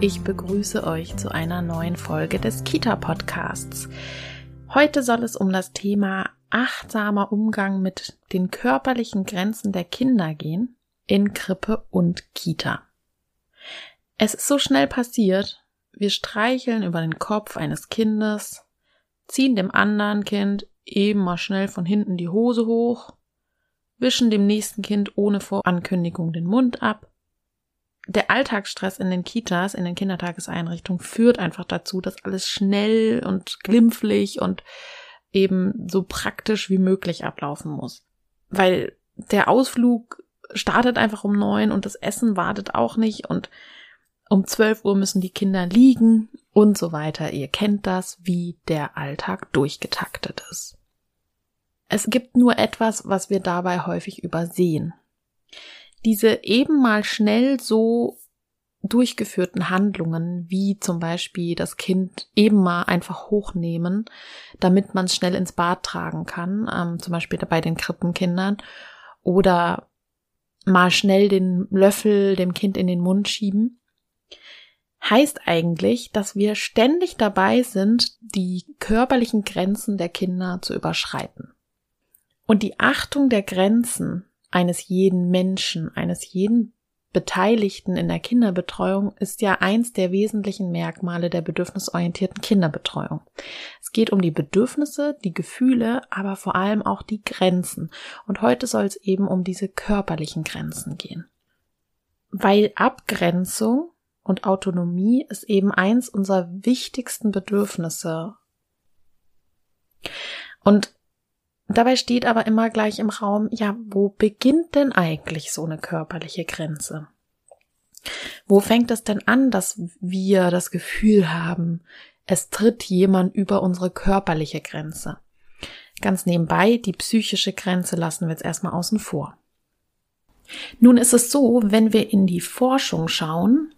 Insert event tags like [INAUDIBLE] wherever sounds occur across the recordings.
ich begrüße euch zu einer neuen Folge des Kita Podcasts. Heute soll es um das Thema achtsamer Umgang mit den körperlichen Grenzen der Kinder gehen in Krippe und Kita. Es ist so schnell passiert, wir streicheln über den Kopf eines Kindes, ziehen dem anderen Kind eben mal schnell von hinten die Hose hoch, wischen dem nächsten Kind ohne Vorankündigung den Mund ab der Alltagsstress in den Kitas, in den Kindertageseinrichtungen führt einfach dazu, dass alles schnell und glimpflich und eben so praktisch wie möglich ablaufen muss. Weil der Ausflug startet einfach um neun und das Essen wartet auch nicht und um zwölf Uhr müssen die Kinder liegen und so weiter. Ihr kennt das, wie der Alltag durchgetaktet ist. Es gibt nur etwas, was wir dabei häufig übersehen diese eben mal schnell so durchgeführten Handlungen, wie zum Beispiel das Kind eben mal einfach hochnehmen, damit man es schnell ins Bad tragen kann, ähm, zum Beispiel bei den Krippenkindern, oder mal schnell den Löffel dem Kind in den Mund schieben, heißt eigentlich, dass wir ständig dabei sind, die körperlichen Grenzen der Kinder zu überschreiten. Und die Achtung der Grenzen eines jeden Menschen, eines jeden Beteiligten in der Kinderbetreuung ist ja eins der wesentlichen Merkmale der bedürfnisorientierten Kinderbetreuung. Es geht um die Bedürfnisse, die Gefühle, aber vor allem auch die Grenzen. Und heute soll es eben um diese körperlichen Grenzen gehen. Weil Abgrenzung und Autonomie ist eben eins unserer wichtigsten Bedürfnisse. Und Dabei steht aber immer gleich im Raum, ja, wo beginnt denn eigentlich so eine körperliche Grenze? Wo fängt es denn an, dass wir das Gefühl haben, es tritt jemand über unsere körperliche Grenze? Ganz nebenbei, die psychische Grenze lassen wir jetzt erstmal außen vor. Nun ist es so, wenn wir in die Forschung schauen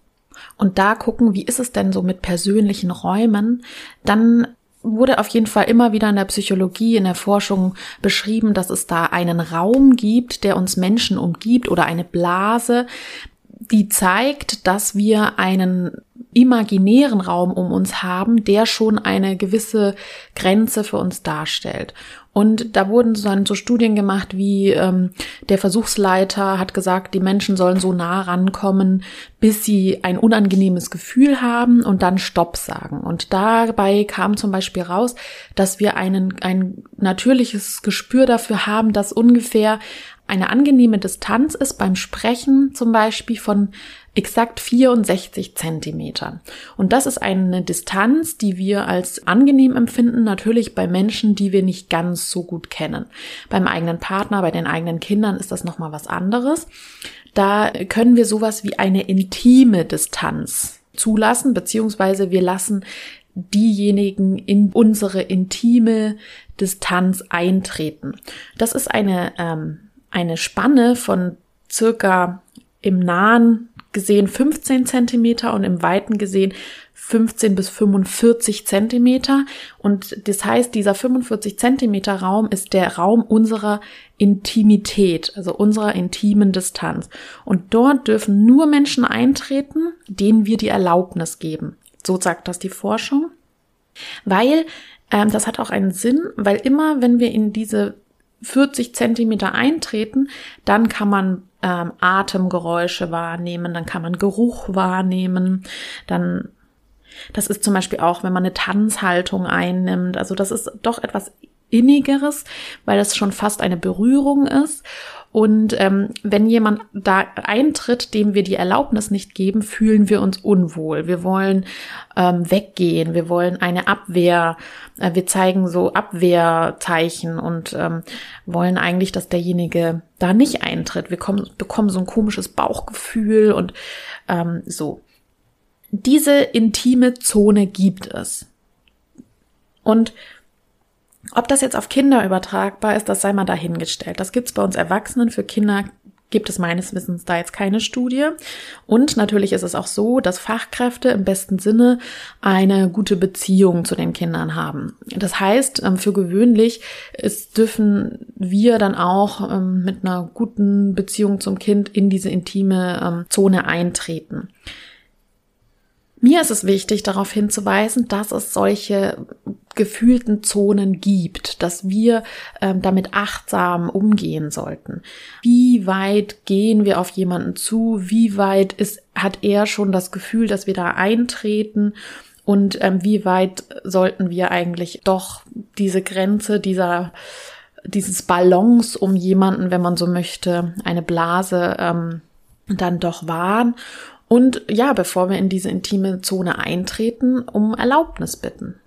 und da gucken, wie ist es denn so mit persönlichen Räumen, dann wurde auf jeden Fall immer wieder in der Psychologie, in der Forschung beschrieben, dass es da einen Raum gibt, der uns Menschen umgibt oder eine Blase, die zeigt, dass wir einen imaginären Raum um uns haben, der schon eine gewisse Grenze für uns darstellt. Und da wurden dann so Studien gemacht, wie ähm, der Versuchsleiter hat gesagt, die Menschen sollen so nah rankommen, bis sie ein unangenehmes Gefühl haben und dann Stopp sagen. Und dabei kam zum Beispiel raus, dass wir einen, ein natürliches Gespür dafür haben, dass ungefähr eine angenehme Distanz ist beim Sprechen zum Beispiel von exakt 64 Zentimetern. Und das ist eine Distanz, die wir als angenehm empfinden, natürlich bei Menschen, die wir nicht ganz so gut kennen. Beim eigenen Partner, bei den eigenen Kindern ist das nochmal was anderes. Da können wir sowas wie eine intime Distanz zulassen, beziehungsweise wir lassen diejenigen in unsere intime Distanz eintreten. Das ist eine, ähm, eine Spanne von circa im nahen gesehen 15 Zentimeter und im Weiten gesehen 15 bis 45 Zentimeter. Und das heißt, dieser 45 Zentimeter Raum ist der Raum unserer Intimität, also unserer intimen Distanz. Und dort dürfen nur Menschen eintreten, denen wir die Erlaubnis geben. So sagt das die Forschung. Weil, ähm, das hat auch einen Sinn, weil immer, wenn wir in diese 40 Zentimeter eintreten, dann kann man ähm, Atemgeräusche wahrnehmen, dann kann man Geruch wahrnehmen, dann das ist zum Beispiel auch, wenn man eine Tanzhaltung einnimmt. Also das ist doch etwas innigeres, weil das schon fast eine Berührung ist. Und ähm, wenn jemand da eintritt, dem wir die Erlaubnis nicht geben, fühlen wir uns unwohl. Wir wollen ähm, weggehen, wir wollen eine Abwehr, äh, wir zeigen so Abwehrzeichen und ähm, wollen eigentlich, dass derjenige da nicht eintritt. Wir kommen, bekommen so ein komisches Bauchgefühl und ähm, so. Diese intime Zone gibt es. Und ob das jetzt auf Kinder übertragbar ist, das sei mal dahingestellt. Das gibt's bei uns Erwachsenen. Für Kinder gibt es meines Wissens da jetzt keine Studie. Und natürlich ist es auch so, dass Fachkräfte im besten Sinne eine gute Beziehung zu den Kindern haben. Das heißt, ähm, für gewöhnlich ist, dürfen wir dann auch ähm, mit einer guten Beziehung zum Kind in diese intime ähm, Zone eintreten. Mir ist es wichtig, darauf hinzuweisen, dass es solche gefühlten Zonen gibt, dass wir ähm, damit achtsam umgehen sollten. Wie weit gehen wir auf jemanden zu? Wie weit ist, hat er schon das Gefühl, dass wir da eintreten? Und ähm, wie weit sollten wir eigentlich doch diese Grenze dieser dieses Ballons um jemanden, wenn man so möchte, eine Blase ähm, dann doch wahren und ja, bevor wir in diese intime Zone eintreten, um Erlaubnis bitten.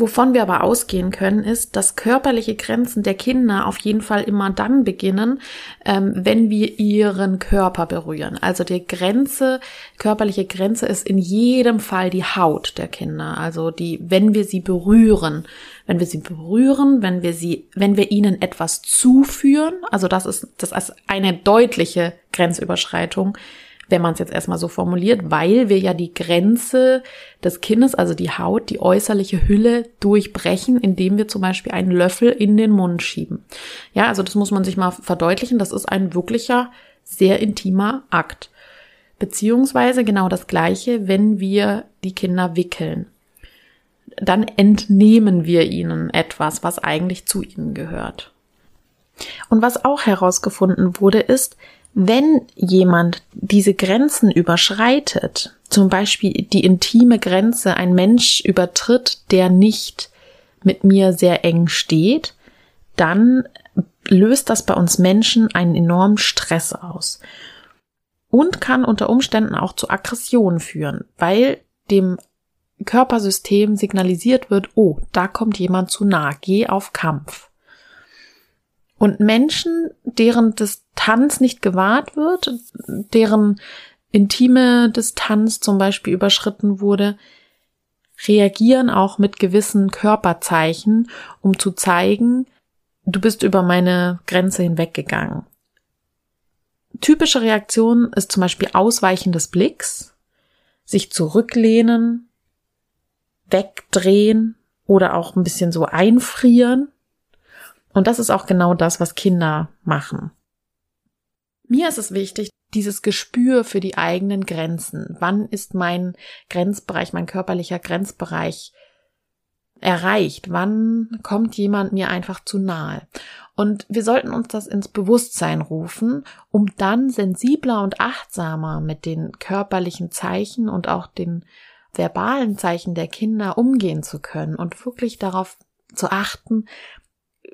Wovon wir aber ausgehen können, ist, dass körperliche Grenzen der Kinder auf jeden Fall immer dann beginnen, ähm, wenn wir ihren Körper berühren. Also die Grenze, körperliche Grenze ist in jedem Fall die Haut der Kinder. Also die, wenn wir sie berühren, wenn wir sie berühren, wenn wir sie, wenn wir ihnen etwas zuführen, also das ist, das ist eine deutliche Grenzüberschreitung, wenn man es jetzt erstmal so formuliert, weil wir ja die Grenze des Kindes, also die Haut, die äußerliche Hülle durchbrechen, indem wir zum Beispiel einen Löffel in den Mund schieben. Ja, also das muss man sich mal verdeutlichen. Das ist ein wirklicher, sehr intimer Akt. Beziehungsweise genau das Gleiche, wenn wir die Kinder wickeln. Dann entnehmen wir ihnen etwas, was eigentlich zu ihnen gehört. Und was auch herausgefunden wurde, ist, wenn jemand diese Grenzen überschreitet, zum Beispiel die intime Grenze ein Mensch übertritt, der nicht mit mir sehr eng steht, dann löst das bei uns Menschen einen enormen Stress aus und kann unter Umständen auch zu Aggressionen führen, weil dem Körpersystem signalisiert wird, oh, da kommt jemand zu nah, geh auf Kampf. Und Menschen, deren Distanz nicht gewahrt wird, deren intime Distanz zum Beispiel überschritten wurde, reagieren auch mit gewissen Körperzeichen, um zu zeigen, du bist über meine Grenze hinweggegangen. Typische Reaktion ist zum Beispiel Ausweichen des Blicks, sich zurücklehnen, wegdrehen oder auch ein bisschen so einfrieren. Und das ist auch genau das, was Kinder machen. Mir ist es wichtig, dieses Gespür für die eigenen Grenzen. Wann ist mein Grenzbereich, mein körperlicher Grenzbereich erreicht? Wann kommt jemand mir einfach zu nahe? Und wir sollten uns das ins Bewusstsein rufen, um dann sensibler und achtsamer mit den körperlichen Zeichen und auch den verbalen Zeichen der Kinder umgehen zu können und wirklich darauf zu achten,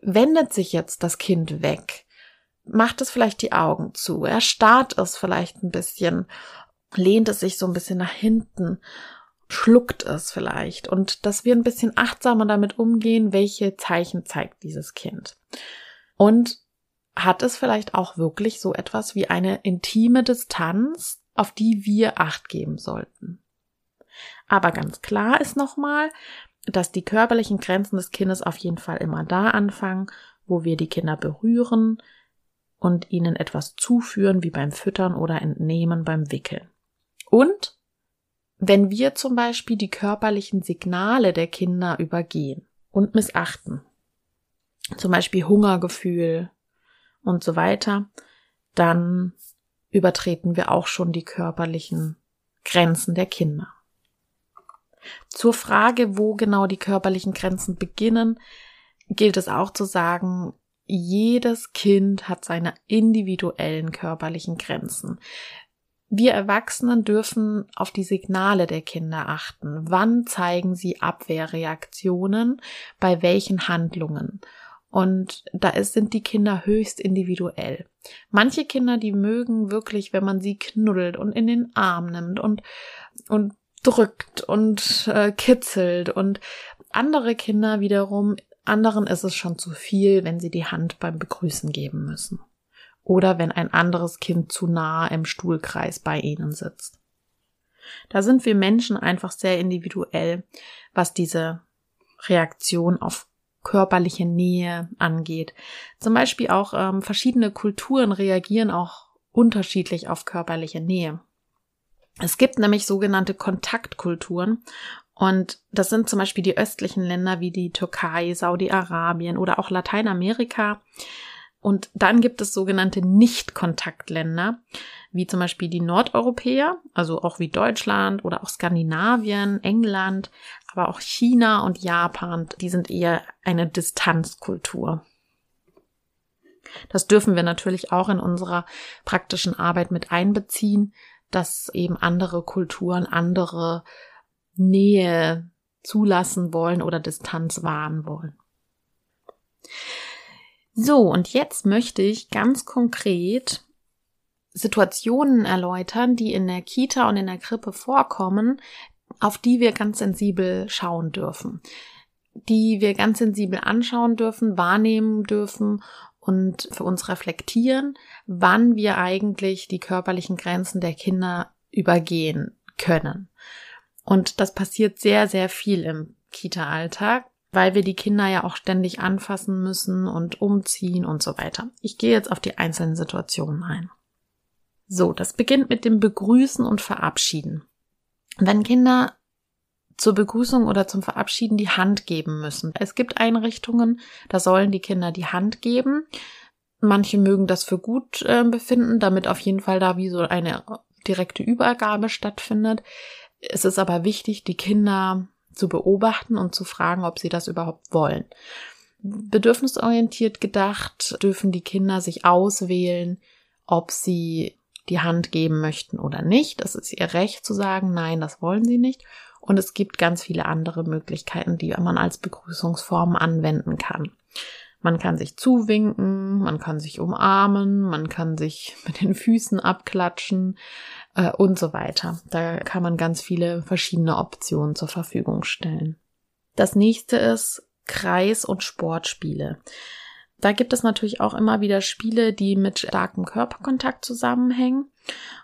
wendet sich jetzt das Kind weg, macht es vielleicht die Augen zu, er starrt es vielleicht ein bisschen, lehnt es sich so ein bisschen nach hinten, schluckt es vielleicht und dass wir ein bisschen achtsamer damit umgehen, welche Zeichen zeigt dieses Kind. Und hat es vielleicht auch wirklich so etwas wie eine intime Distanz, auf die wir Acht geben sollten. Aber ganz klar ist nochmal, dass die körperlichen Grenzen des Kindes auf jeden Fall immer da anfangen, wo wir die Kinder berühren und ihnen etwas zuführen, wie beim Füttern oder Entnehmen beim Wickeln. Und wenn wir zum Beispiel die körperlichen Signale der Kinder übergehen und missachten, zum Beispiel Hungergefühl und so weiter, dann übertreten wir auch schon die körperlichen Grenzen der Kinder. Zur Frage, wo genau die körperlichen Grenzen beginnen, gilt es auch zu sagen, jedes Kind hat seine individuellen körperlichen Grenzen. Wir Erwachsenen dürfen auf die Signale der Kinder achten. Wann zeigen sie Abwehrreaktionen? Bei welchen Handlungen? Und da ist, sind die Kinder höchst individuell. Manche Kinder, die mögen wirklich, wenn man sie knuddelt und in den Arm nimmt und, und drückt und äh, kitzelt und andere Kinder wiederum, anderen ist es schon zu viel, wenn sie die Hand beim Begrüßen geben müssen. Oder wenn ein anderes Kind zu nah im Stuhlkreis bei ihnen sitzt. Da sind wir Menschen einfach sehr individuell, was diese Reaktion auf körperliche Nähe angeht. Zum Beispiel auch ähm, verschiedene Kulturen reagieren auch unterschiedlich auf körperliche Nähe. Es gibt nämlich sogenannte Kontaktkulturen und das sind zum Beispiel die östlichen Länder wie die Türkei, Saudi-Arabien oder auch Lateinamerika. Und dann gibt es sogenannte Nicht-Kontaktländer, wie zum Beispiel die Nordeuropäer, also auch wie Deutschland oder auch Skandinavien, England, aber auch China und Japan, die sind eher eine Distanzkultur. Das dürfen wir natürlich auch in unserer praktischen Arbeit mit einbeziehen, dass eben andere Kulturen andere Nähe zulassen wollen oder Distanz wahren wollen. So, und jetzt möchte ich ganz konkret Situationen erläutern, die in der Kita und in der Krippe vorkommen, auf die wir ganz sensibel schauen dürfen, die wir ganz sensibel anschauen dürfen, wahrnehmen dürfen und für uns reflektieren, wann wir eigentlich die körperlichen Grenzen der Kinder übergehen können. Und das passiert sehr, sehr viel im Kita-Alltag, weil wir die Kinder ja auch ständig anfassen müssen und umziehen und so weiter. Ich gehe jetzt auf die einzelnen Situationen ein. So, das beginnt mit dem Begrüßen und Verabschieden. Wenn Kinder zur Begrüßung oder zum Verabschieden die Hand geben müssen. Es gibt Einrichtungen, da sollen die Kinder die Hand geben. Manche mögen das für gut äh, befinden, damit auf jeden Fall da wie so eine direkte Übergabe stattfindet. Es ist aber wichtig, die Kinder zu beobachten und zu fragen, ob sie das überhaupt wollen. Bedürfnisorientiert gedacht dürfen die Kinder sich auswählen, ob sie die Hand geben möchten oder nicht. Das ist ihr Recht zu sagen, nein, das wollen sie nicht. Und es gibt ganz viele andere Möglichkeiten, die man als Begrüßungsform anwenden kann. Man kann sich zuwinken, man kann sich umarmen, man kann sich mit den Füßen abklatschen äh, und so weiter. Da kann man ganz viele verschiedene Optionen zur Verfügung stellen. Das nächste ist Kreis- und Sportspiele. Da gibt es natürlich auch immer wieder Spiele, die mit starkem Körperkontakt zusammenhängen.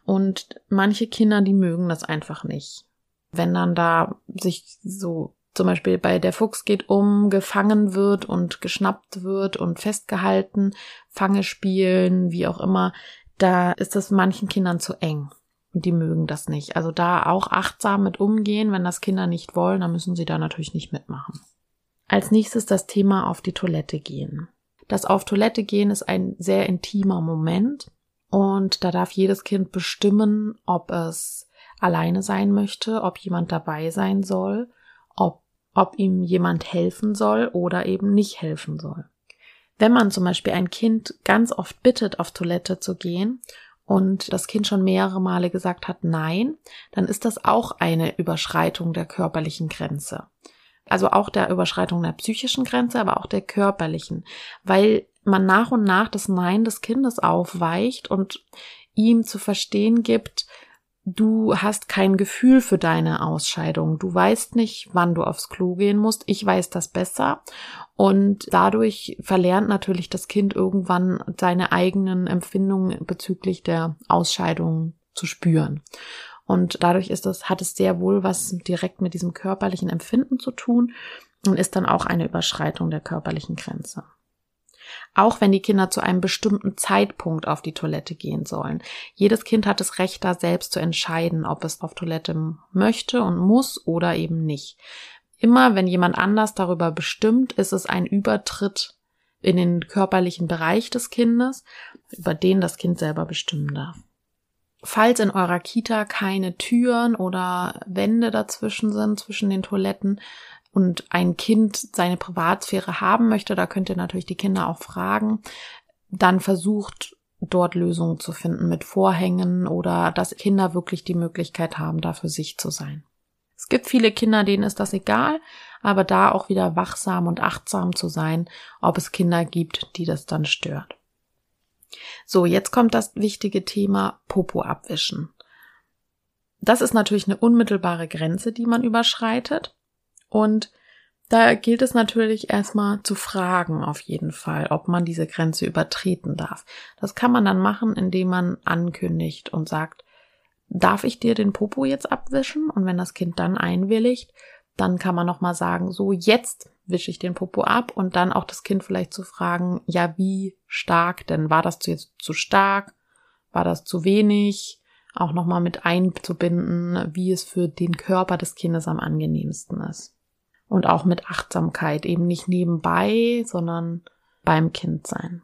Und manche Kinder, die mögen das einfach nicht. Wenn dann da sich so zum Beispiel bei der Fuchs geht um, gefangen wird und geschnappt wird und festgehalten, Fange spielen, wie auch immer, da ist das manchen Kindern zu eng. Und die mögen das nicht. Also da auch achtsam mit umgehen. Wenn das Kinder nicht wollen, dann müssen sie da natürlich nicht mitmachen. Als nächstes das Thema auf die Toilette gehen. Das auf Toilette gehen ist ein sehr intimer Moment und da darf jedes Kind bestimmen, ob es alleine sein möchte, ob jemand dabei sein soll, ob, ob ihm jemand helfen soll oder eben nicht helfen soll. Wenn man zum Beispiel ein Kind ganz oft bittet, auf Toilette zu gehen und das Kind schon mehrere Male gesagt hat Nein, dann ist das auch eine Überschreitung der körperlichen Grenze. Also auch der Überschreitung der psychischen Grenze, aber auch der körperlichen, weil man nach und nach das Nein des Kindes aufweicht und ihm zu verstehen gibt, du hast kein Gefühl für deine Ausscheidung, du weißt nicht, wann du aufs Klo gehen musst, ich weiß das besser und dadurch verlernt natürlich das Kind irgendwann seine eigenen Empfindungen bezüglich der Ausscheidung zu spüren. Und dadurch ist es, hat es sehr wohl was direkt mit diesem körperlichen Empfinden zu tun und ist dann auch eine Überschreitung der körperlichen Grenze. Auch wenn die Kinder zu einem bestimmten Zeitpunkt auf die Toilette gehen sollen. Jedes Kind hat das Recht, da selbst zu entscheiden, ob es auf Toilette möchte und muss oder eben nicht. Immer wenn jemand anders darüber bestimmt, ist es ein Übertritt in den körperlichen Bereich des Kindes, über den das Kind selber bestimmen darf. Falls in eurer Kita keine Türen oder Wände dazwischen sind, zwischen den Toiletten und ein Kind seine Privatsphäre haben möchte, da könnt ihr natürlich die Kinder auch fragen, dann versucht dort Lösungen zu finden mit Vorhängen oder dass Kinder wirklich die Möglichkeit haben, da für sich zu sein. Es gibt viele Kinder, denen ist das egal, aber da auch wieder wachsam und achtsam zu sein, ob es Kinder gibt, die das dann stört. So, jetzt kommt das wichtige Thema Popo abwischen. Das ist natürlich eine unmittelbare Grenze, die man überschreitet. Und da gilt es natürlich erstmal zu fragen, auf jeden Fall, ob man diese Grenze übertreten darf. Das kann man dann machen, indem man ankündigt und sagt, darf ich dir den Popo jetzt abwischen? Und wenn das Kind dann einwilligt, dann kann man nochmal sagen, so jetzt wische ich den Popo ab und dann auch das Kind vielleicht zu fragen, ja, wie stark denn? War das jetzt zu stark? War das zu wenig? Auch nochmal mit einzubinden, wie es für den Körper des Kindes am angenehmsten ist. Und auch mit Achtsamkeit, eben nicht nebenbei, sondern beim Kind sein.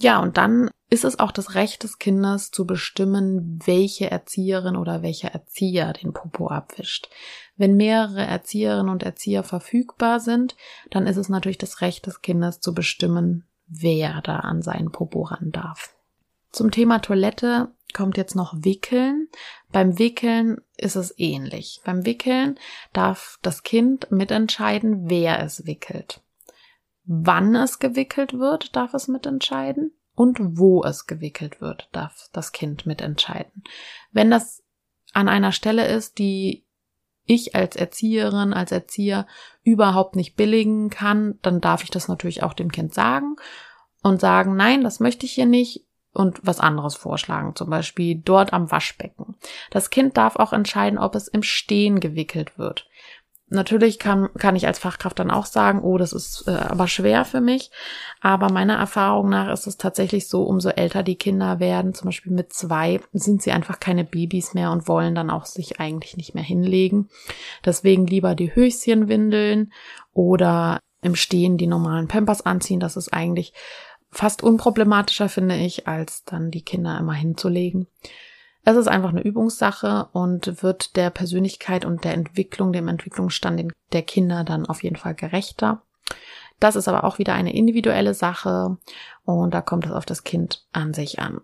Ja, und dann ist es auch das Recht des Kindes zu bestimmen, welche Erzieherin oder welcher Erzieher den Popo abwischt. Wenn mehrere Erzieherinnen und Erzieher verfügbar sind, dann ist es natürlich das Recht des Kindes zu bestimmen, wer da an seinen Popo ran darf. Zum Thema Toilette kommt jetzt noch Wickeln. Beim Wickeln ist es ähnlich. Beim Wickeln darf das Kind mitentscheiden, wer es wickelt. Wann es gewickelt wird, darf es mitentscheiden. Und wo es gewickelt wird, darf das Kind mitentscheiden. Wenn das an einer Stelle ist, die ich als Erzieherin, als Erzieher überhaupt nicht billigen kann, dann darf ich das natürlich auch dem Kind sagen und sagen, nein, das möchte ich hier nicht und was anderes vorschlagen, zum Beispiel dort am Waschbecken. Das Kind darf auch entscheiden, ob es im Stehen gewickelt wird. Natürlich kann, kann ich als Fachkraft dann auch sagen, oh, das ist äh, aber schwer für mich. Aber meiner Erfahrung nach ist es tatsächlich so, umso älter die Kinder werden, zum Beispiel mit zwei, sind sie einfach keine Babys mehr und wollen dann auch sich eigentlich nicht mehr hinlegen. Deswegen lieber die Höschenwindeln oder im Stehen die normalen Pampers anziehen. Das ist eigentlich fast unproblematischer, finde ich, als dann die Kinder immer hinzulegen. Es ist einfach eine Übungssache und wird der Persönlichkeit und der Entwicklung, dem Entwicklungsstand der Kinder dann auf jeden Fall gerechter. Das ist aber auch wieder eine individuelle Sache und da kommt es auf das Kind an sich an.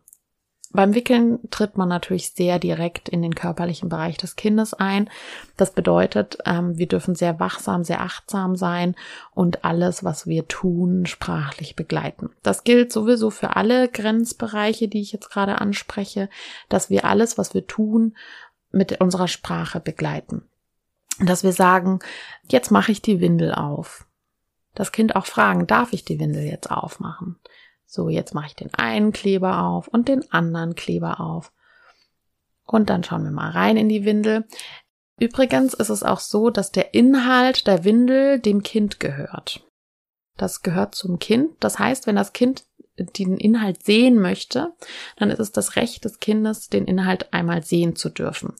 Beim Wickeln tritt man natürlich sehr direkt in den körperlichen Bereich des Kindes ein. Das bedeutet, ähm, wir dürfen sehr wachsam, sehr achtsam sein und alles, was wir tun, sprachlich begleiten. Das gilt sowieso für alle Grenzbereiche, die ich jetzt gerade anspreche, dass wir alles, was wir tun, mit unserer Sprache begleiten. Dass wir sagen, jetzt mache ich die Windel auf. Das Kind auch fragen, darf ich die Windel jetzt aufmachen? So, jetzt mache ich den einen Kleber auf und den anderen Kleber auf. Und dann schauen wir mal rein in die Windel. Übrigens ist es auch so, dass der Inhalt der Windel dem Kind gehört. Das gehört zum Kind. Das heißt, wenn das Kind den Inhalt sehen möchte, dann ist es das Recht des Kindes, den Inhalt einmal sehen zu dürfen.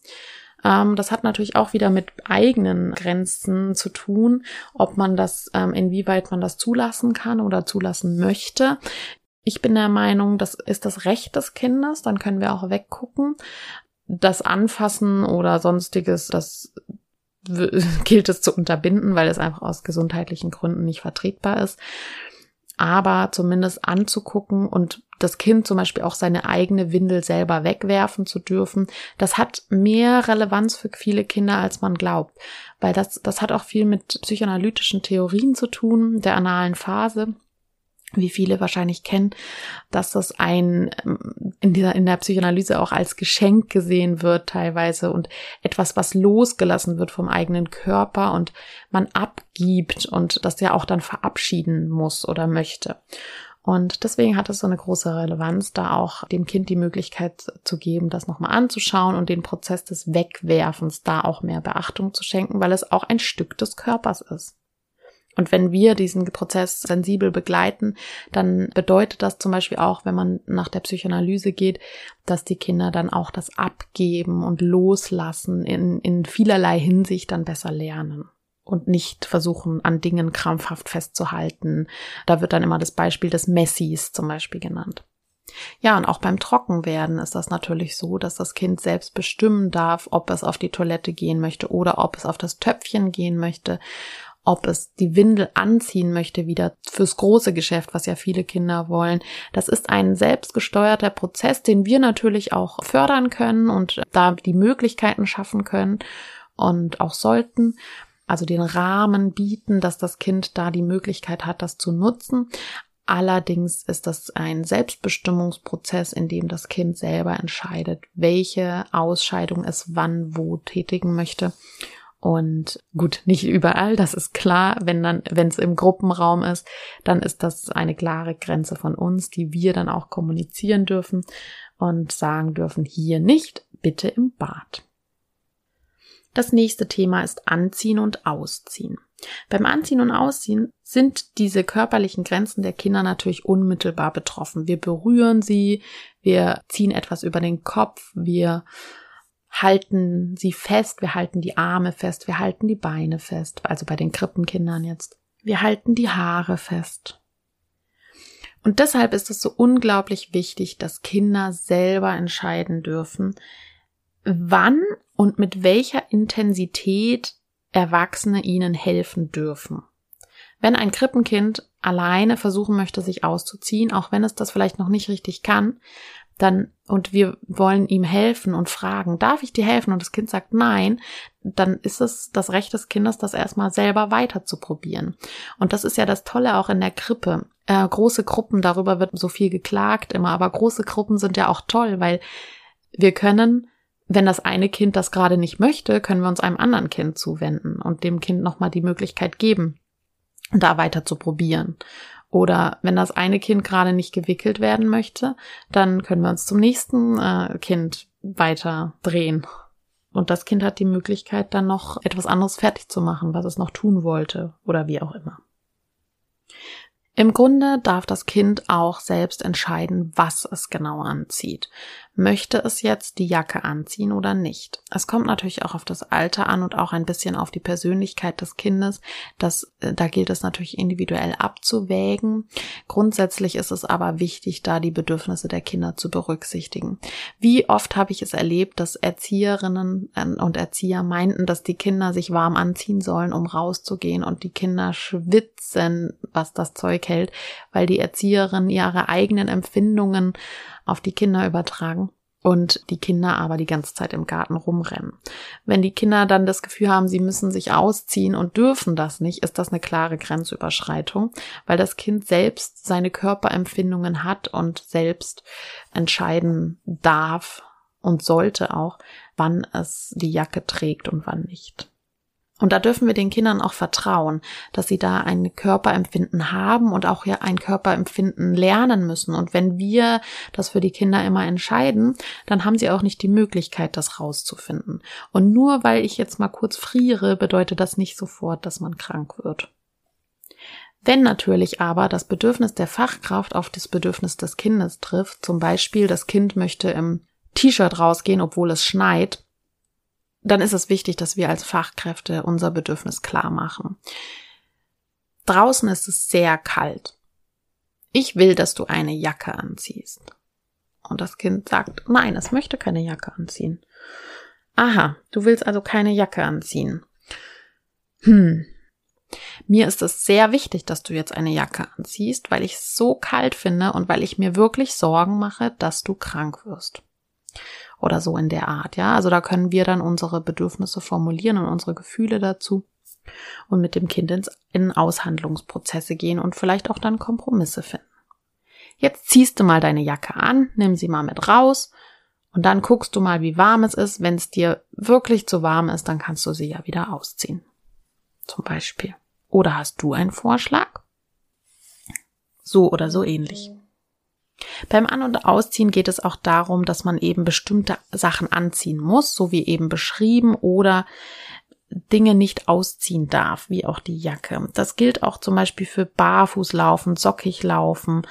Ähm, das hat natürlich auch wieder mit eigenen Grenzen zu tun, ob man das, ähm, inwieweit man das zulassen kann oder zulassen möchte. Ich bin der Meinung, das ist das Recht des Kindes, dann können wir auch weggucken. Das Anfassen oder sonstiges, das [LAUGHS] gilt es zu unterbinden, weil es einfach aus gesundheitlichen Gründen nicht vertretbar ist. Aber zumindest anzugucken und das Kind zum Beispiel auch seine eigene Windel selber wegwerfen zu dürfen, das hat mehr Relevanz für viele Kinder, als man glaubt. Weil das, das hat auch viel mit psychoanalytischen Theorien zu tun, der analen Phase wie viele wahrscheinlich kennen, dass das ein ähm, in dieser in der Psychoanalyse auch als Geschenk gesehen wird teilweise und etwas, was losgelassen wird vom eigenen Körper und man abgibt und das ja auch dann verabschieden muss oder möchte. Und deswegen hat es so eine große Relevanz, da auch dem Kind die Möglichkeit zu geben, das nochmal anzuschauen und den Prozess des Wegwerfens da auch mehr Beachtung zu schenken, weil es auch ein Stück des Körpers ist. Und wenn wir diesen Prozess sensibel begleiten, dann bedeutet das zum Beispiel auch, wenn man nach der Psychoanalyse geht, dass die Kinder dann auch das Abgeben und Loslassen in, in vielerlei Hinsicht dann besser lernen und nicht versuchen, an Dingen krampfhaft festzuhalten. Da wird dann immer das Beispiel des Messis zum Beispiel genannt. Ja, und auch beim Trockenwerden ist das natürlich so, dass das Kind selbst bestimmen darf, ob es auf die Toilette gehen möchte oder ob es auf das Töpfchen gehen möchte ob es die Windel anziehen möchte wieder fürs große Geschäft, was ja viele Kinder wollen. Das ist ein selbstgesteuerter Prozess, den wir natürlich auch fördern können und da die Möglichkeiten schaffen können und auch sollten. Also den Rahmen bieten, dass das Kind da die Möglichkeit hat, das zu nutzen. Allerdings ist das ein Selbstbestimmungsprozess, in dem das Kind selber entscheidet, welche Ausscheidung es wann wo tätigen möchte. Und gut, nicht überall, das ist klar. Wenn dann, wenn es im Gruppenraum ist, dann ist das eine klare Grenze von uns, die wir dann auch kommunizieren dürfen und sagen dürfen, hier nicht. bitte im Bad. Das nächste Thema ist Anziehen und Ausziehen. Beim Anziehen und Ausziehen sind diese körperlichen Grenzen der Kinder natürlich unmittelbar betroffen. Wir berühren sie, wir ziehen etwas über den Kopf, wir halten sie fest, wir halten die Arme fest, wir halten die Beine fest, also bei den Krippenkindern jetzt. Wir halten die Haare fest. Und deshalb ist es so unglaublich wichtig, dass Kinder selber entscheiden dürfen, wann und mit welcher Intensität Erwachsene ihnen helfen dürfen. Wenn ein Krippenkind alleine versuchen möchte, sich auszuziehen, auch wenn es das vielleicht noch nicht richtig kann, dann, und wir wollen ihm helfen und fragen, darf ich dir helfen? Und das Kind sagt nein, dann ist es das Recht des Kindes, das erstmal selber weiter zu probieren. Und das ist ja das Tolle auch in der Krippe. Äh, große Gruppen, darüber wird so viel geklagt immer, aber große Gruppen sind ja auch toll, weil wir können wenn das eine Kind das gerade nicht möchte, können wir uns einem anderen Kind zuwenden und dem Kind nochmal die Möglichkeit geben, da weiter zu probieren. Oder wenn das eine Kind gerade nicht gewickelt werden möchte, dann können wir uns zum nächsten äh, Kind weiter drehen. Und das Kind hat die Möglichkeit, dann noch etwas anderes fertig zu machen, was es noch tun wollte oder wie auch immer. Im Grunde darf das Kind auch selbst entscheiden, was es genau anzieht. Möchte es jetzt die Jacke anziehen oder nicht? Es kommt natürlich auch auf das Alter an und auch ein bisschen auf die Persönlichkeit des Kindes. Das, äh, da gilt es natürlich individuell abzuwägen. Grundsätzlich ist es aber wichtig, da die Bedürfnisse der Kinder zu berücksichtigen. Wie oft habe ich es erlebt, dass Erzieherinnen äh, und Erzieher meinten, dass die Kinder sich warm anziehen sollen, um rauszugehen und die Kinder schwitzen, was das Zeug hält, weil die Erzieherin ihre eigenen Empfindungen auf die Kinder übertragen und die Kinder aber die ganze Zeit im Garten rumrennen. Wenn die Kinder dann das Gefühl haben, sie müssen sich ausziehen und dürfen das nicht, ist das eine klare Grenzüberschreitung, weil das Kind selbst seine Körperempfindungen hat und selbst entscheiden darf und sollte auch, wann es die Jacke trägt und wann nicht. Und da dürfen wir den Kindern auch vertrauen, dass sie da ein Körperempfinden haben und auch ja ein Körperempfinden lernen müssen. Und wenn wir das für die Kinder immer entscheiden, dann haben sie auch nicht die Möglichkeit, das rauszufinden. Und nur weil ich jetzt mal kurz friere, bedeutet das nicht sofort, dass man krank wird. Wenn natürlich aber das Bedürfnis der Fachkraft auf das Bedürfnis des Kindes trifft, zum Beispiel das Kind möchte im T-Shirt rausgehen, obwohl es schneit, dann ist es wichtig, dass wir als Fachkräfte unser Bedürfnis klar machen. Draußen ist es sehr kalt. Ich will, dass du eine Jacke anziehst. Und das Kind sagt, nein, es möchte keine Jacke anziehen. Aha, du willst also keine Jacke anziehen. Hm. Mir ist es sehr wichtig, dass du jetzt eine Jacke anziehst, weil ich es so kalt finde und weil ich mir wirklich Sorgen mache, dass du krank wirst oder so in der Art, ja. Also da können wir dann unsere Bedürfnisse formulieren und unsere Gefühle dazu und mit dem Kind ins, in Aushandlungsprozesse gehen und vielleicht auch dann Kompromisse finden. Jetzt ziehst du mal deine Jacke an, nimm sie mal mit raus und dann guckst du mal, wie warm es ist. Wenn es dir wirklich zu warm ist, dann kannst du sie ja wieder ausziehen. Zum Beispiel. Oder hast du einen Vorschlag? So oder so ähnlich. Beim An- und Ausziehen geht es auch darum, dass man eben bestimmte Sachen anziehen muss, so wie eben beschrieben, oder Dinge nicht ausziehen darf, wie auch die Jacke. Das gilt auch zum Beispiel für Barfußlaufen, sockig laufen,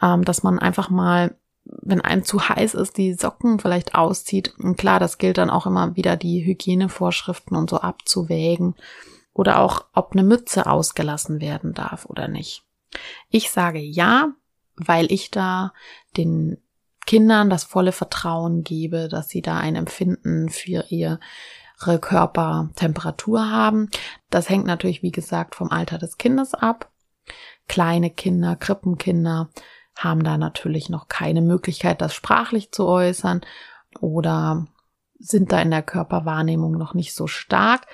ähm, dass man einfach mal, wenn einem zu heiß ist, die Socken vielleicht auszieht. Und klar, das gilt dann auch immer wieder die Hygienevorschriften und so abzuwägen. Oder auch, ob eine Mütze ausgelassen werden darf oder nicht. Ich sage ja, weil ich da den Kindern das volle Vertrauen gebe, dass sie da ein Empfinden für ihre Körpertemperatur haben. Das hängt natürlich, wie gesagt, vom Alter des Kindes ab. Kleine Kinder, Krippenkinder haben da natürlich noch keine Möglichkeit, das sprachlich zu äußern oder sind da in der Körperwahrnehmung noch nicht so stark.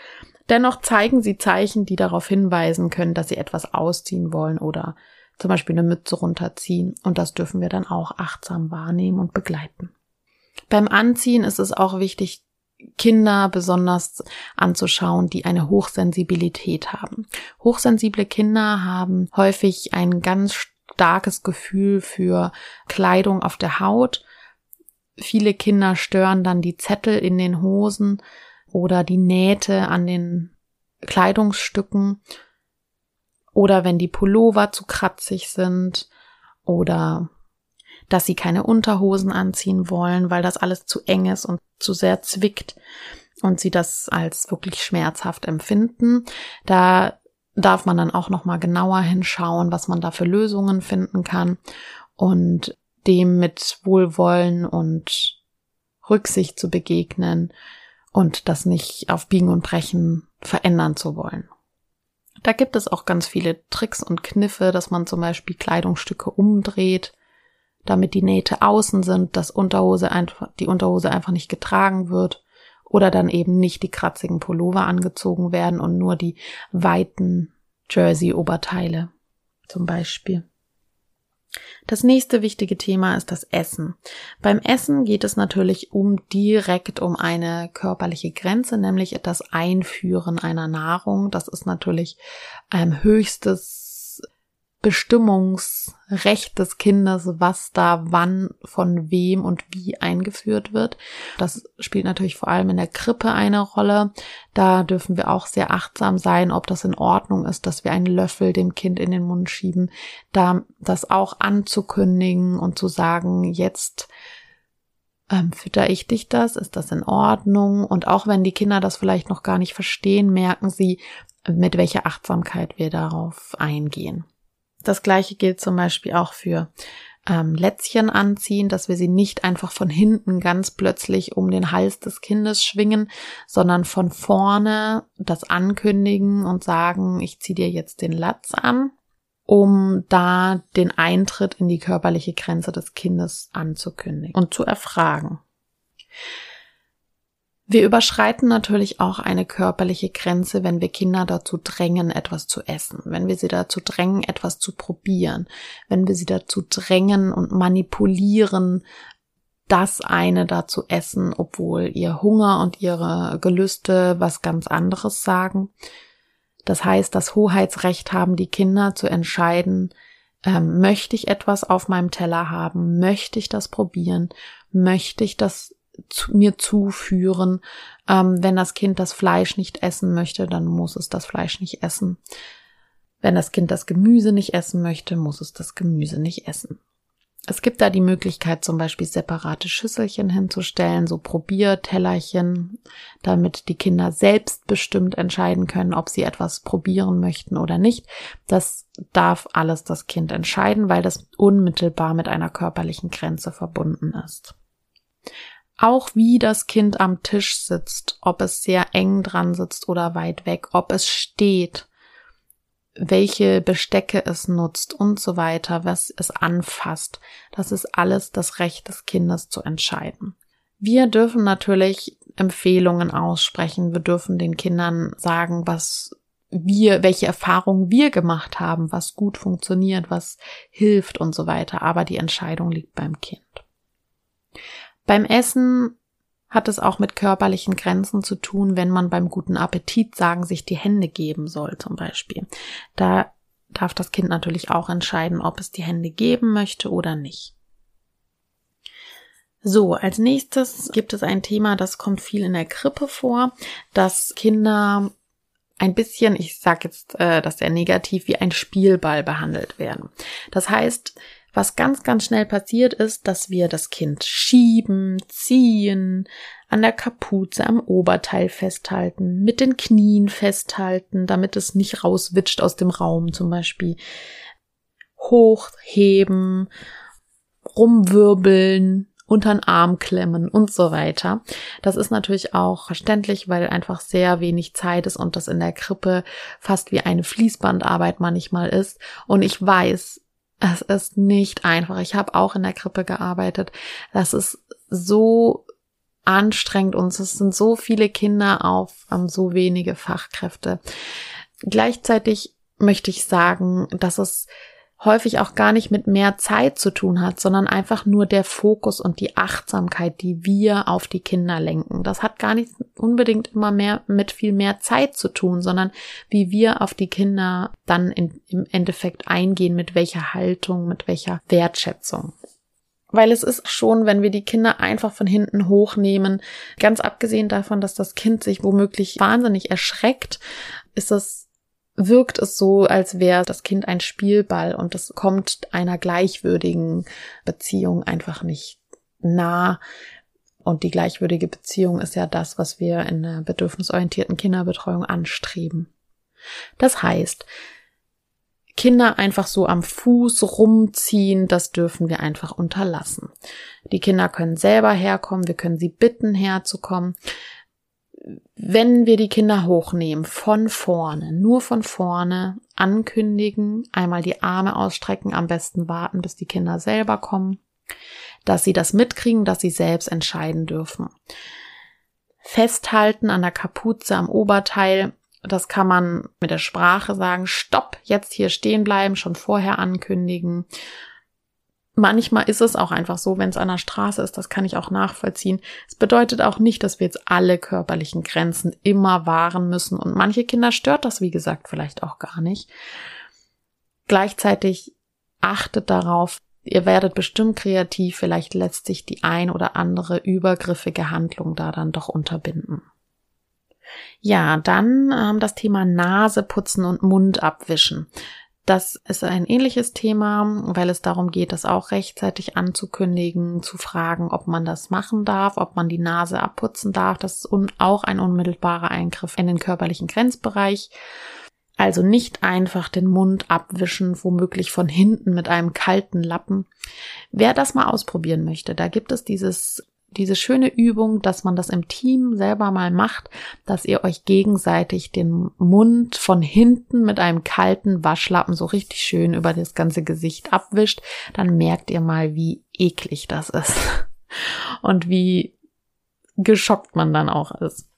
Dennoch zeigen sie Zeichen, die darauf hinweisen können, dass sie etwas ausziehen wollen oder zum Beispiel eine Mütze runterziehen. Und das dürfen wir dann auch achtsam wahrnehmen und begleiten. Beim Anziehen ist es auch wichtig, Kinder besonders anzuschauen, die eine Hochsensibilität haben. Hochsensible Kinder haben häufig ein ganz starkes Gefühl für Kleidung auf der Haut, viele Kinder stören dann die Zettel in den Hosen oder die Nähte an den Kleidungsstücken oder wenn die Pullover zu kratzig sind oder dass sie keine Unterhosen anziehen wollen, weil das alles zu eng ist und zu sehr zwickt und sie das als wirklich schmerzhaft empfinden. Da darf man dann auch noch mal genauer hinschauen, was man da für Lösungen finden kann und dem mit Wohlwollen und Rücksicht zu begegnen und das nicht auf Biegen und Brechen verändern zu wollen. Da gibt es auch ganz viele Tricks und Kniffe, dass man zum Beispiel Kleidungsstücke umdreht, damit die Nähte außen sind, dass Unterhose einfach, die Unterhose einfach nicht getragen wird oder dann eben nicht die kratzigen Pullover angezogen werden und nur die weiten Jersey-Oberteile zum Beispiel. Das nächste wichtige Thema ist das Essen. Beim Essen geht es natürlich um direkt um eine körperliche Grenze, nämlich das Einführen einer Nahrung. Das ist natürlich ein höchstes Bestimmungsrecht des Kindes, was da wann von wem und wie eingeführt wird. Das spielt natürlich vor allem in der Krippe eine Rolle. Da dürfen wir auch sehr achtsam sein, ob das in Ordnung ist, dass wir einen Löffel dem Kind in den Mund schieben, da das auch anzukündigen und zu sagen, jetzt ähm, fütter ich dich das? Ist das in Ordnung? Und auch wenn die Kinder das vielleicht noch gar nicht verstehen, merken sie, mit welcher Achtsamkeit wir darauf eingehen. Das gleiche gilt zum Beispiel auch für ähm, Lätzchen anziehen, dass wir sie nicht einfach von hinten ganz plötzlich um den Hals des Kindes schwingen, sondern von vorne das ankündigen und sagen, ich ziehe dir jetzt den Latz an, um da den Eintritt in die körperliche Grenze des Kindes anzukündigen und zu erfragen. Wir überschreiten natürlich auch eine körperliche Grenze, wenn wir Kinder dazu drängen, etwas zu essen, wenn wir sie dazu drängen, etwas zu probieren, wenn wir sie dazu drängen und manipulieren, das eine da zu essen, obwohl ihr Hunger und ihre Gelüste was ganz anderes sagen. Das heißt, das Hoheitsrecht haben die Kinder zu entscheiden, ähm, möchte ich etwas auf meinem Teller haben, möchte ich das probieren, möchte ich das zu, mir zuführen. Ähm, wenn das Kind das Fleisch nicht essen möchte, dann muss es das Fleisch nicht essen. Wenn das Kind das Gemüse nicht essen möchte, muss es das Gemüse nicht essen. Es gibt da die Möglichkeit, zum Beispiel separate Schüsselchen hinzustellen, so Probiertellerchen, damit die Kinder selbstbestimmt entscheiden können, ob sie etwas probieren möchten oder nicht. Das darf alles das Kind entscheiden, weil das unmittelbar mit einer körperlichen Grenze verbunden ist. Auch wie das Kind am Tisch sitzt, ob es sehr eng dran sitzt oder weit weg, ob es steht, welche Bestecke es nutzt und so weiter, was es anfasst. Das ist alles das Recht des Kindes zu entscheiden. Wir dürfen natürlich Empfehlungen aussprechen. Wir dürfen den Kindern sagen, was wir, welche Erfahrungen wir gemacht haben, was gut funktioniert, was hilft und so weiter. Aber die Entscheidung liegt beim Kind. Beim Essen hat es auch mit körperlichen Grenzen zu tun, wenn man beim guten Appetit sagen sich die Hände geben soll zum Beispiel. Da darf das Kind natürlich auch entscheiden, ob es die Hände geben möchte oder nicht. So, als nächstes gibt es ein Thema, das kommt viel in der Krippe vor, dass Kinder ein bisschen, ich sage jetzt äh, das sehr negativ, wie ein Spielball behandelt werden. Das heißt, was ganz, ganz schnell passiert ist, dass wir das Kind schieben, ziehen, an der Kapuze, am Oberteil festhalten, mit den Knien festhalten, damit es nicht rauswitscht aus dem Raum zum Beispiel. Hochheben, rumwirbeln, unter den Arm klemmen und so weiter. Das ist natürlich auch verständlich, weil einfach sehr wenig Zeit ist und das in der Krippe fast wie eine Fließbandarbeit manchmal ist. Und ich weiß, es ist nicht einfach. Ich habe auch in der Krippe gearbeitet. Das ist so anstrengend und es sind so viele Kinder auf um, so wenige Fachkräfte. Gleichzeitig möchte ich sagen, dass es häufig auch gar nicht mit mehr Zeit zu tun hat, sondern einfach nur der Fokus und die Achtsamkeit, die wir auf die Kinder lenken. Das hat gar nicht unbedingt immer mehr mit viel mehr Zeit zu tun, sondern wie wir auf die Kinder dann in, im Endeffekt eingehen, mit welcher Haltung, mit welcher Wertschätzung. Weil es ist schon, wenn wir die Kinder einfach von hinten hochnehmen, ganz abgesehen davon, dass das Kind sich womöglich wahnsinnig erschreckt, ist das wirkt es so, als wäre das Kind ein Spielball und es kommt einer gleichwürdigen Beziehung einfach nicht nah. Und die gleichwürdige Beziehung ist ja das, was wir in der bedürfnisorientierten Kinderbetreuung anstreben. Das heißt, Kinder einfach so am Fuß rumziehen, das dürfen wir einfach unterlassen. Die Kinder können selber herkommen, wir können sie bitten herzukommen. Wenn wir die Kinder hochnehmen, von vorne, nur von vorne, ankündigen, einmal die Arme ausstrecken, am besten warten, bis die Kinder selber kommen, dass sie das mitkriegen, dass sie selbst entscheiden dürfen. Festhalten an der Kapuze am Oberteil, das kann man mit der Sprache sagen, stopp, jetzt hier stehen bleiben, schon vorher ankündigen. Manchmal ist es auch einfach so, wenn es an der Straße ist, das kann ich auch nachvollziehen. Es bedeutet auch nicht, dass wir jetzt alle körperlichen Grenzen immer wahren müssen. Und manche Kinder stört das, wie gesagt, vielleicht auch gar nicht. Gleichzeitig achtet darauf, ihr werdet bestimmt kreativ, vielleicht lässt sich die ein oder andere übergriffige Handlung da dann doch unterbinden. Ja, dann ähm, das Thema Nase putzen und Mund abwischen. Das ist ein ähnliches Thema, weil es darum geht, das auch rechtzeitig anzukündigen, zu fragen, ob man das machen darf, ob man die Nase abputzen darf. Das ist auch ein unmittelbarer Eingriff in den körperlichen Grenzbereich. Also nicht einfach den Mund abwischen, womöglich von hinten mit einem kalten Lappen. Wer das mal ausprobieren möchte, da gibt es dieses diese schöne Übung, dass man das im Team selber mal macht, dass ihr euch gegenseitig den Mund von hinten mit einem kalten Waschlappen so richtig schön über das ganze Gesicht abwischt, dann merkt ihr mal, wie eklig das ist [LAUGHS] und wie geschockt man dann auch ist.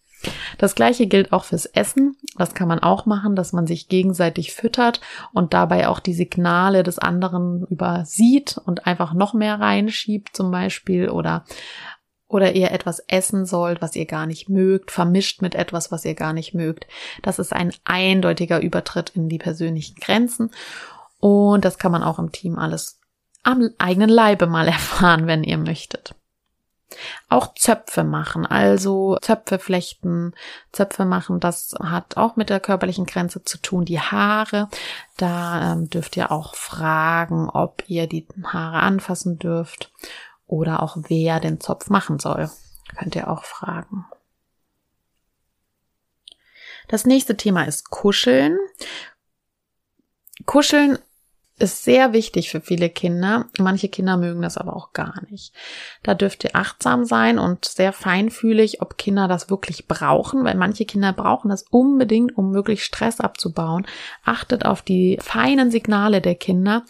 Das gleiche gilt auch fürs Essen. Das kann man auch machen, dass man sich gegenseitig füttert und dabei auch die Signale des anderen übersieht und einfach noch mehr reinschiebt zum Beispiel oder oder ihr etwas essen sollt, was ihr gar nicht mögt, vermischt mit etwas, was ihr gar nicht mögt. Das ist ein eindeutiger Übertritt in die persönlichen Grenzen und das kann man auch im Team alles am eigenen Leibe mal [LAUGHS] erfahren, wenn ihr möchtet. Auch Zöpfe machen, also Zöpfe flechten, Zöpfe machen, das hat auch mit der körperlichen Grenze zu tun. Die Haare, da ähm, dürft ihr auch fragen, ob ihr die Haare anfassen dürft oder auch wer den Zopf machen soll. Könnt ihr auch fragen. Das nächste Thema ist Kuscheln. Kuscheln ist sehr wichtig für viele Kinder. Manche Kinder mögen das aber auch gar nicht. Da dürft ihr achtsam sein und sehr feinfühlig, ob Kinder das wirklich brauchen, weil manche Kinder brauchen das unbedingt, um wirklich Stress abzubauen. Achtet auf die feinen Signale der Kinder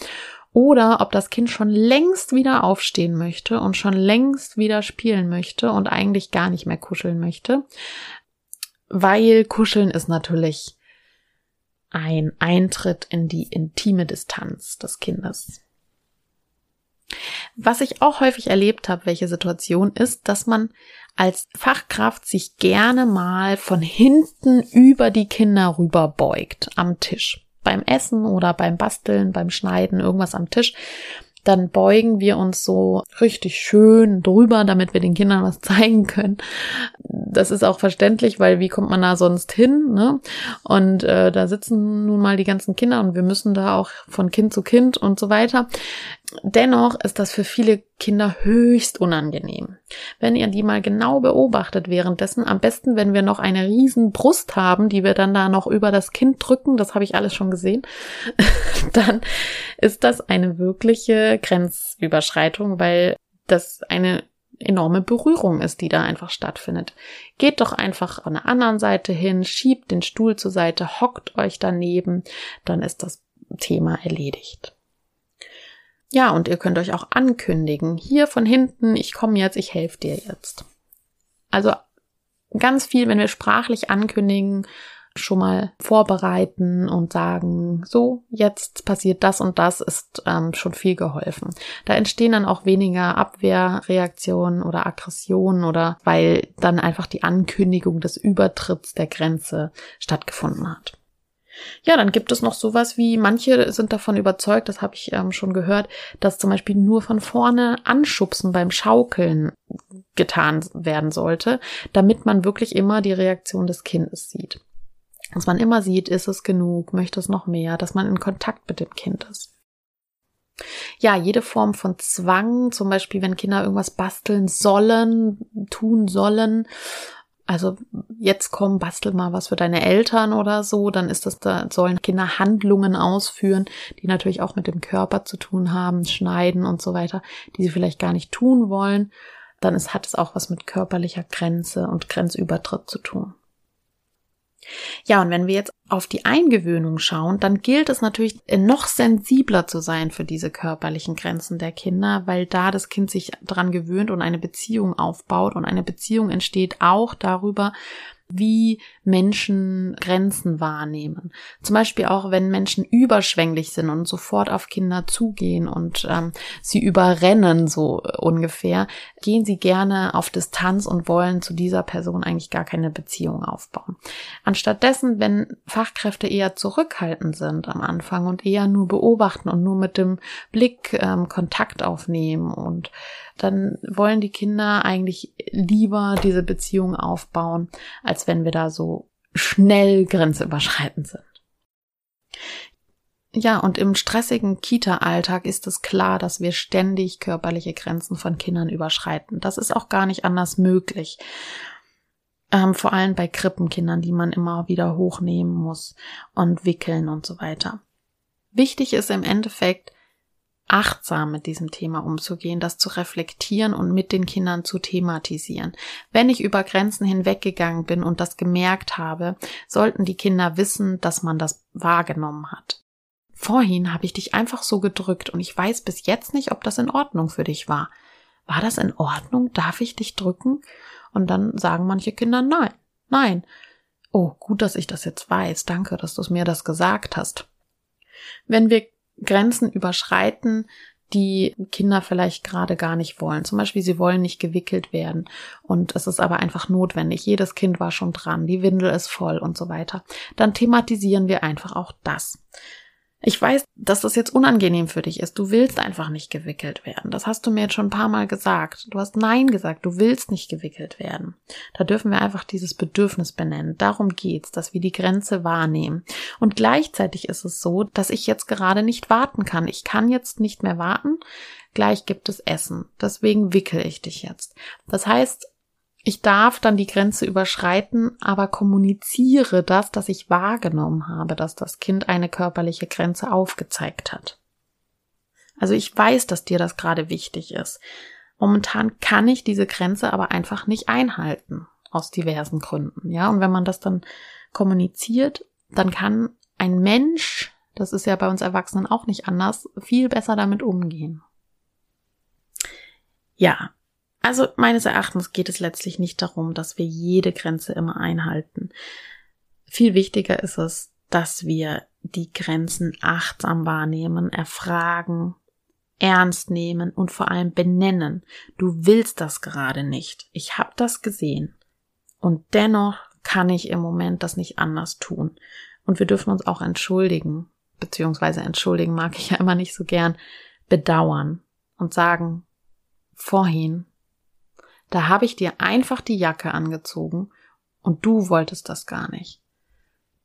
oder ob das Kind schon längst wieder aufstehen möchte und schon längst wieder spielen möchte und eigentlich gar nicht mehr kuscheln möchte. Weil kuscheln ist natürlich ein Eintritt in die intime Distanz des Kindes. Was ich auch häufig erlebt habe, welche Situation ist, dass man als Fachkraft sich gerne mal von hinten über die Kinder rüber beugt am Tisch beim Essen oder beim Basteln, beim Schneiden, irgendwas am Tisch, dann beugen wir uns so richtig schön drüber, damit wir den Kindern was [LAUGHS] zeigen können. Das ist auch verständlich, weil wie kommt man da sonst hin? Ne? Und äh, da sitzen nun mal die ganzen Kinder und wir müssen da auch von Kind zu Kind und so weiter. Dennoch ist das für viele Kinder höchst unangenehm. Wenn ihr die mal genau beobachtet währenddessen, am besten, wenn wir noch eine riesen Brust haben, die wir dann da noch über das Kind drücken, das habe ich alles schon gesehen, [LAUGHS] dann ist das eine wirkliche Grenzüberschreitung, weil das eine enorme Berührung ist, die da einfach stattfindet. Geht doch einfach an der anderen Seite hin, schiebt den Stuhl zur Seite, hockt euch daneben, dann ist das Thema erledigt. Ja, und ihr könnt euch auch ankündigen. Hier von hinten, ich komme jetzt, ich helfe dir jetzt. Also ganz viel, wenn wir sprachlich ankündigen, schon mal vorbereiten und sagen, so, jetzt passiert das und das, ist ähm, schon viel geholfen. Da entstehen dann auch weniger Abwehrreaktionen oder Aggressionen oder weil dann einfach die Ankündigung des Übertritts der Grenze stattgefunden hat. Ja, dann gibt es noch sowas wie, manche sind davon überzeugt, das habe ich ähm, schon gehört, dass zum Beispiel nur von vorne anschubsen beim Schaukeln getan werden sollte, damit man wirklich immer die Reaktion des Kindes sieht. Dass man immer sieht, ist es genug, möchte es noch mehr, dass man in Kontakt mit dem Kind ist. Ja, jede Form von Zwang, zum Beispiel wenn Kinder irgendwas basteln sollen, tun sollen, also jetzt komm, bastel mal was für deine Eltern oder so, dann ist das da, sollen Kinder Handlungen ausführen, die natürlich auch mit dem Körper zu tun haben, schneiden und so weiter, die sie vielleicht gar nicht tun wollen, dann ist, hat es auch was mit körperlicher Grenze und Grenzübertritt zu tun. Ja, und wenn wir jetzt auf die Eingewöhnung schauen, dann gilt es natürlich noch sensibler zu sein für diese körperlichen Grenzen der Kinder, weil da das Kind sich dran gewöhnt und eine Beziehung aufbaut und eine Beziehung entsteht auch darüber, wie Menschen Grenzen wahrnehmen. Zum Beispiel auch, wenn Menschen überschwänglich sind und sofort auf Kinder zugehen und ähm, sie überrennen, so ungefähr, gehen sie gerne auf Distanz und wollen zu dieser Person eigentlich gar keine Beziehung aufbauen. Anstattdessen, wenn Fachkräfte eher zurückhaltend sind am Anfang und eher nur beobachten und nur mit dem Blick ähm, Kontakt aufnehmen und dann wollen die Kinder eigentlich lieber diese Beziehung aufbauen, als wenn wir da so schnell grenzüberschreitend sind. Ja, und im stressigen Kita-Alltag ist es klar, dass wir ständig körperliche Grenzen von Kindern überschreiten. Das ist auch gar nicht anders möglich. Ähm, vor allem bei Krippenkindern, die man immer wieder hochnehmen muss und wickeln und so weiter. Wichtig ist im Endeffekt, achtsam mit diesem Thema umzugehen, das zu reflektieren und mit den Kindern zu thematisieren. Wenn ich über Grenzen hinweggegangen bin und das gemerkt habe, sollten die Kinder wissen, dass man das wahrgenommen hat. Vorhin habe ich dich einfach so gedrückt und ich weiß bis jetzt nicht, ob das in Ordnung für dich war. War das in Ordnung? Darf ich dich drücken? Und dann sagen manche Kinder nein, nein. Oh, gut, dass ich das jetzt weiß. Danke, dass du mir das gesagt hast. Wenn wir Grenzen überschreiten, die Kinder vielleicht gerade gar nicht wollen. Zum Beispiel, sie wollen nicht gewickelt werden und es ist aber einfach notwendig. Jedes Kind war schon dran, die Windel ist voll und so weiter. Dann thematisieren wir einfach auch das. Ich weiß, dass das jetzt unangenehm für dich ist. Du willst einfach nicht gewickelt werden. Das hast du mir jetzt schon ein paar Mal gesagt. Du hast Nein gesagt. Du willst nicht gewickelt werden. Da dürfen wir einfach dieses Bedürfnis benennen. Darum geht's, dass wir die Grenze wahrnehmen. Und gleichzeitig ist es so, dass ich jetzt gerade nicht warten kann. Ich kann jetzt nicht mehr warten. Gleich gibt es Essen. Deswegen wickel ich dich jetzt. Das heißt, ich darf dann die Grenze überschreiten, aber kommuniziere das, dass ich wahrgenommen habe, dass das Kind eine körperliche Grenze aufgezeigt hat. Also ich weiß, dass dir das gerade wichtig ist. Momentan kann ich diese Grenze aber einfach nicht einhalten, aus diversen Gründen, ja. Und wenn man das dann kommuniziert, dann kann ein Mensch, das ist ja bei uns Erwachsenen auch nicht anders, viel besser damit umgehen. Ja, also meines Erachtens geht es letztlich nicht darum, dass wir jede Grenze immer einhalten. Viel wichtiger ist es, dass wir die Grenzen achtsam wahrnehmen, erfragen, ernst nehmen und vor allem benennen. Du willst das gerade nicht. Ich habe das gesehen. Und dennoch kann ich im Moment das nicht anders tun. Und wir dürfen uns auch entschuldigen, beziehungsweise entschuldigen mag ich ja immer nicht so gern, bedauern und sagen, vorhin da habe ich dir einfach die Jacke angezogen und du wolltest das gar nicht.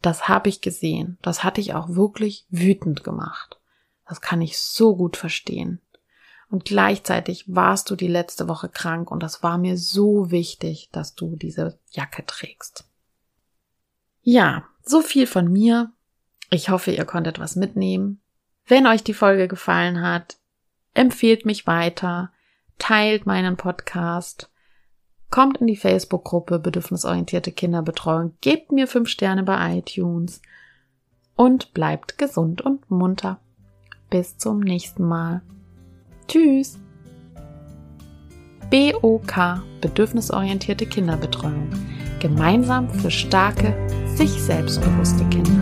Das habe ich gesehen. Das hatte ich auch wirklich wütend gemacht. Das kann ich so gut verstehen. Und gleichzeitig warst du die letzte Woche krank und das war mir so wichtig, dass du diese Jacke trägst. Ja, so viel von mir. Ich hoffe, ihr konntet was mitnehmen. Wenn euch die Folge gefallen hat, empfehlt mich weiter, teilt meinen Podcast Kommt in die Facebook-Gruppe Bedürfnisorientierte Kinderbetreuung, gebt mir fünf Sterne bei iTunes und bleibt gesund und munter. Bis zum nächsten Mal. Tschüss. BOK Bedürfnisorientierte Kinderbetreuung. Gemeinsam für starke, sich selbstbewusste Kinder.